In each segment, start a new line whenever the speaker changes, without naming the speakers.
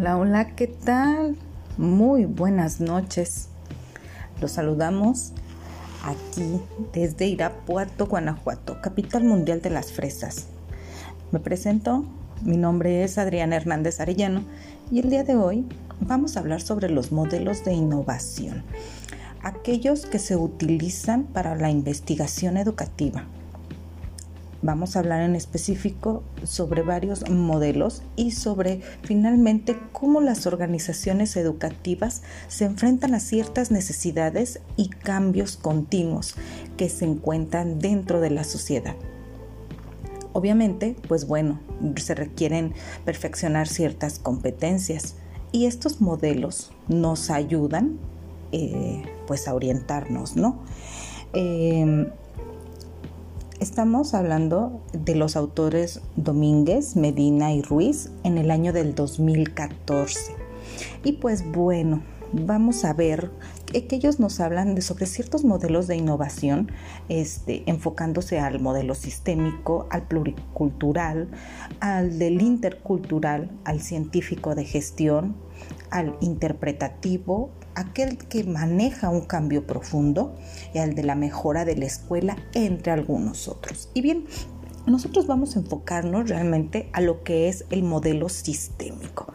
Hola, hola, ¿qué tal? Muy buenas noches. Los saludamos aquí desde Irapuato, Guanajuato, capital mundial de las fresas. Me presento, mi nombre es Adriana Hernández Arellano y el día de hoy vamos a hablar sobre los modelos de innovación, aquellos que se utilizan para la investigación educativa Vamos a hablar en específico sobre varios modelos y sobre finalmente cómo las organizaciones educativas se enfrentan a ciertas necesidades y cambios continuos que se encuentran dentro de la sociedad. Obviamente, pues bueno, se requieren perfeccionar ciertas competencias y estos modelos nos ayudan eh, pues a orientarnos, ¿no? Eh, Estamos hablando de los autores Domínguez, Medina y Ruiz en el año del 2014. Y pues bueno, vamos a ver que ellos nos hablan de sobre ciertos modelos de innovación, este, enfocándose al modelo sistémico, al pluricultural, al del intercultural, al científico de gestión, al interpretativo, aquel que maneja un cambio profundo y al de la mejora de la escuela, entre algunos otros. Y bien, nosotros vamos a enfocarnos realmente a lo que es el modelo sistémico.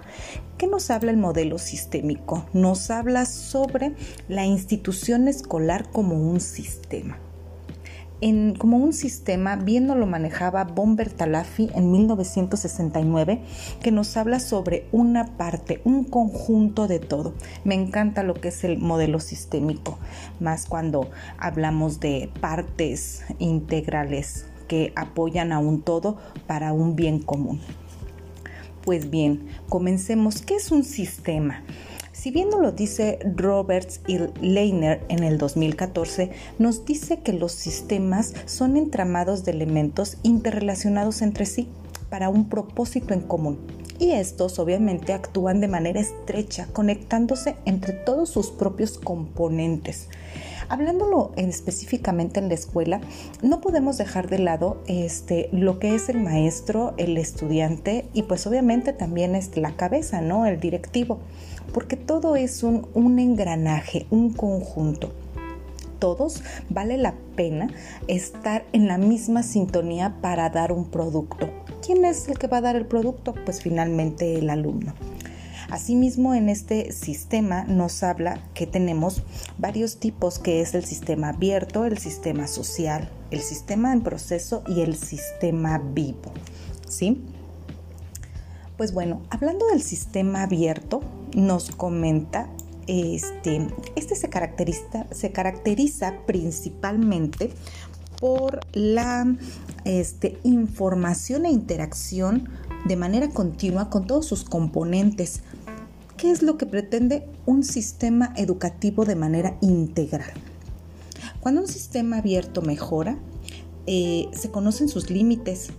¿Qué nos habla el modelo sistémico? Nos habla sobre la institución escolar como un sistema como un sistema, bien lo manejaba Bomber Talafi en 1969, que nos habla sobre una parte, un conjunto de todo. Me encanta lo que es el modelo sistémico, más cuando hablamos de partes integrales que apoyan a un todo para un bien común. Pues bien, comencemos. ¿Qué es un sistema? Si bien lo dice Roberts y Leiner en el 2014, nos dice que los sistemas son entramados de elementos interrelacionados entre sí para un propósito en común. Y estos obviamente actúan de manera estrecha, conectándose entre todos sus propios componentes. Hablándolo específicamente en la escuela, no podemos dejar de lado este, lo que es el maestro, el estudiante y pues obviamente también es la cabeza, ¿no? El directivo porque todo es un engranaje, un conjunto todos vale la pena estar en la misma sintonía para dar un producto. ¿Quién es el que va a dar el producto? Pues finalmente el alumno. Asimismo, en este sistema nos habla que tenemos varios tipos, que es el sistema abierto, el sistema social, el sistema en proceso y el sistema vivo. ¿Sí? Pues bueno, hablando del sistema abierto, nos comenta, este, este se caracteriza, se caracteriza principalmente por la este, información e interacción de manera continua con todos sus componentes. ¿Qué es lo que pretende un sistema educativo de manera integral? Cuando un sistema abierto mejora, eh, se conocen sus límites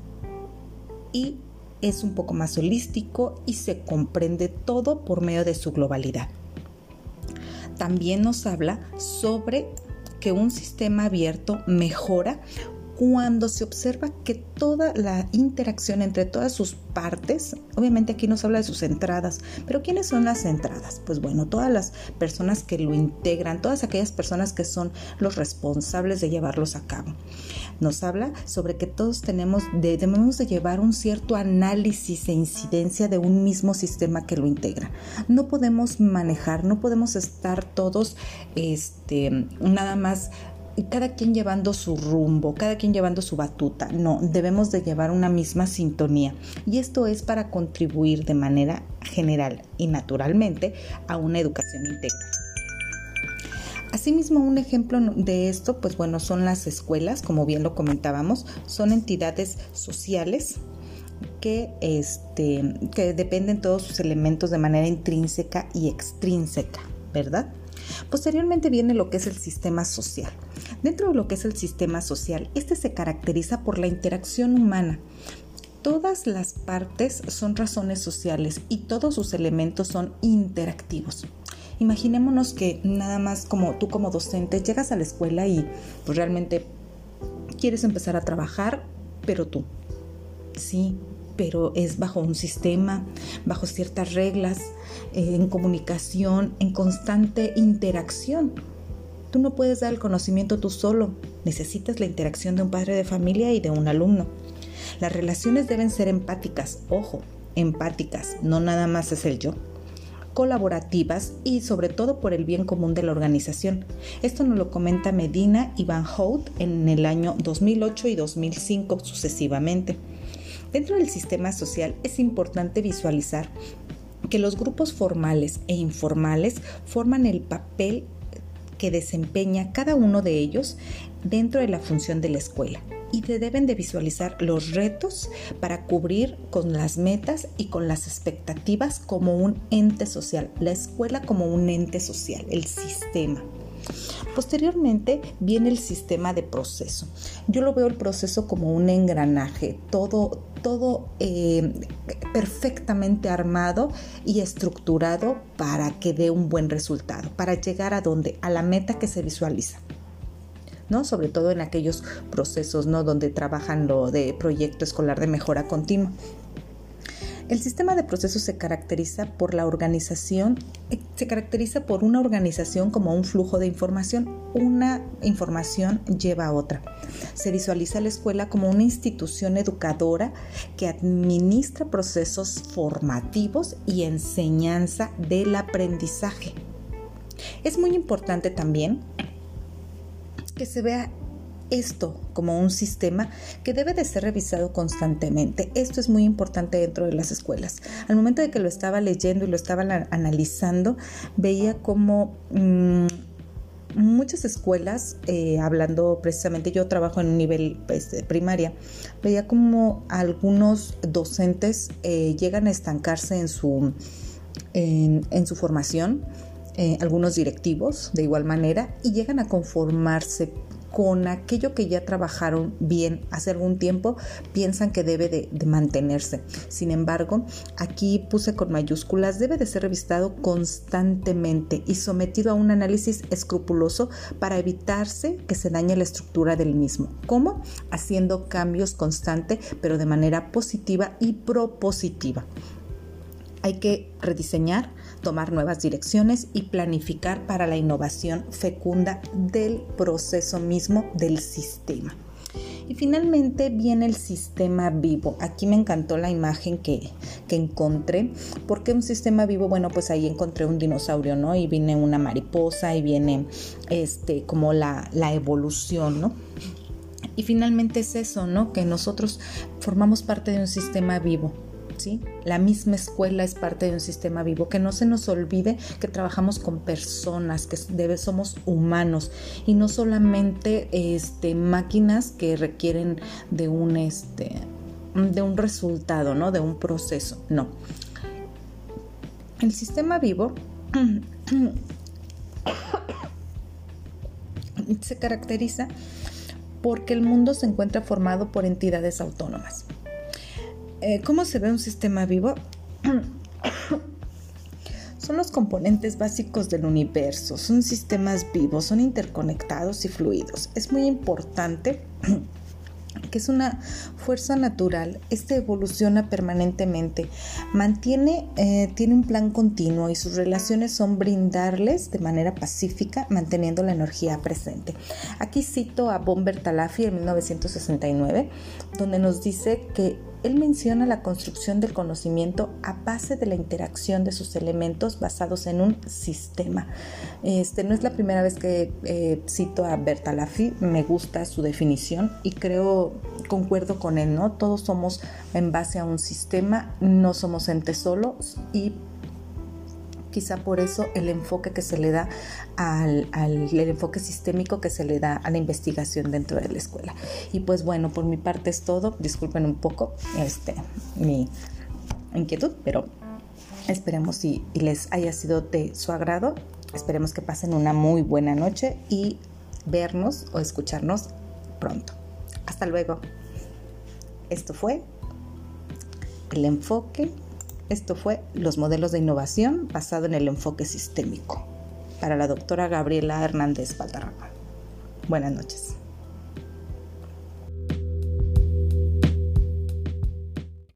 y es un poco más holístico y se comprende todo por medio de su globalidad. También nos habla sobre que un sistema abierto mejora cuando se observa que toda la interacción entre todas sus partes, obviamente aquí nos habla de sus entradas, pero ¿quiénes son las entradas? Pues bueno, todas las personas que lo integran, todas aquellas personas que son los responsables de llevarlos a cabo. Nos habla sobre que todos tenemos, debemos de llevar un cierto análisis e incidencia de un mismo sistema que lo integra. No podemos manejar, no podemos estar todos, este, nada más cada quien llevando su rumbo, cada quien llevando su batuta. No, debemos de llevar una misma sintonía. Y esto es para contribuir de manera general y naturalmente a una educación integral. Asimismo, un ejemplo de esto, pues bueno, son las escuelas, como bien lo comentábamos, son entidades sociales que, este, que dependen todos sus elementos de manera intrínseca y extrínseca, ¿verdad? Posteriormente viene lo que es el sistema social. Dentro de lo que es el sistema social, este se caracteriza por la interacción humana. Todas las partes son razones sociales y todos sus elementos son interactivos. Imaginémonos que nada más como tú como docente llegas a la escuela y pues realmente quieres empezar a trabajar, pero tú. Sí, pero es bajo un sistema, bajo ciertas reglas, eh, en comunicación, en constante interacción. No puedes dar el conocimiento tú solo, necesitas la interacción de un padre de familia y de un alumno. Las relaciones deben ser empáticas, ojo, empáticas, no nada más es el yo colaborativas y sobre todo por el bien común de la organización. Esto nos lo comenta Medina y Van Hout en el año 2008 y 2005 sucesivamente. Dentro del sistema social es importante visualizar que los grupos formales e informales forman el papel que desempeña cada uno de ellos dentro de la función de la escuela y te deben de visualizar los retos para cubrir con las metas y con las expectativas como un ente social, la escuela como un ente social, el sistema. Posteriormente viene el sistema de proceso. Yo lo veo el proceso como un engranaje, todo, todo eh, perfectamente armado y estructurado para que dé un buen resultado, para llegar a donde, a la meta que se visualiza. ¿no? Sobre todo en aquellos procesos, ¿no? Donde trabajan lo de proyecto escolar de mejora continua. El sistema de procesos se caracteriza por la organización, eh, se caracteriza por una organización como un flujo de información. Una información lleva a otra. Se visualiza la escuela como una institución educadora que administra procesos formativos y enseñanza del aprendizaje. Es muy importante también que se vea esto como un sistema que debe de ser revisado constantemente. Esto es muy importante dentro de las escuelas. Al momento de que lo estaba leyendo y lo estaba analizando, veía como mm, muchas escuelas, eh, hablando precisamente, yo trabajo en un nivel pues, primaria, veía como algunos docentes eh, llegan a estancarse en su, en su formación eh, algunos directivos de igual manera y llegan a conformarse con aquello que ya trabajaron bien hace algún tiempo, piensan que debe de, mantenerse. Sin embargo, aquí puse con mayúsculas, debe de ser revisado constantemente y sometido a un análisis escrupuloso para evitarse que se dañe la estructura del mismo. ¿Cómo? Haciendo cambios constantes, pero de manera positiva y propositiva. Hay que rediseñar, tomar nuevas direcciones y planificar para la innovación fecunda del proceso mismo del sistema. Y finalmente viene el sistema vivo. Aquí me encantó la imagen que, que encontré. porque un sistema vivo? Bueno, pues ahí encontré un dinosaurio, ¿no? Y viene una mariposa y viene este, como la, la evolución, ¿no? Y finalmente es eso, ¿no? Que nosotros formamos parte de un sistema vivo la misma escuela es parte de un sistema vivo, que no se nos olvide que trabajamos con personas, que debe, somos humanos y no solamente este, máquinas que requieren de un, este, de un resultado, ¿no? De un proceso, no. El sistema vivo se caracteriza porque el mundo se encuentra formado por entidades autónomas. Eh, ¿Cómo se ve un sistema vivo? son los componentes básicos del universo, son sistemas vivos, son interconectados y fluidos. Es muy importante que es una fuerza natural, este evoluciona permanentemente, mantiene, eh, tiene un plan continuo y sus relaciones son brindarles de manera pacífica, manteniendo la energía presente. Aquí cito a Bomber Talafi en 1969, donde nos dice que él menciona la construcción del conocimiento a base de la interacción de sus elementos basados en un sistema. Este, no es la primera vez que eh, cito a Bertalafi, me gusta su definición y creo, concuerdo con él, ¿no? Todos somos en base a un sistema, no somos entes solos y quizá por eso el enfoque que se le da al, el enfoque sistémico que se le da a la investigación dentro de la escuela. Y pues bueno, por mi parte es todo. Disculpen un poco este, mi inquietud, pero esperemos si les haya sido de su agrado. Esperemos que pasen una muy buena noche y vernos o escucharnos pronto. Hasta luego. Esto fue el enfoque esto fue Los modelos de innovación basado en el enfoque sistémico para la doctora Gabriela Hernández Valderrama. Buenas noches.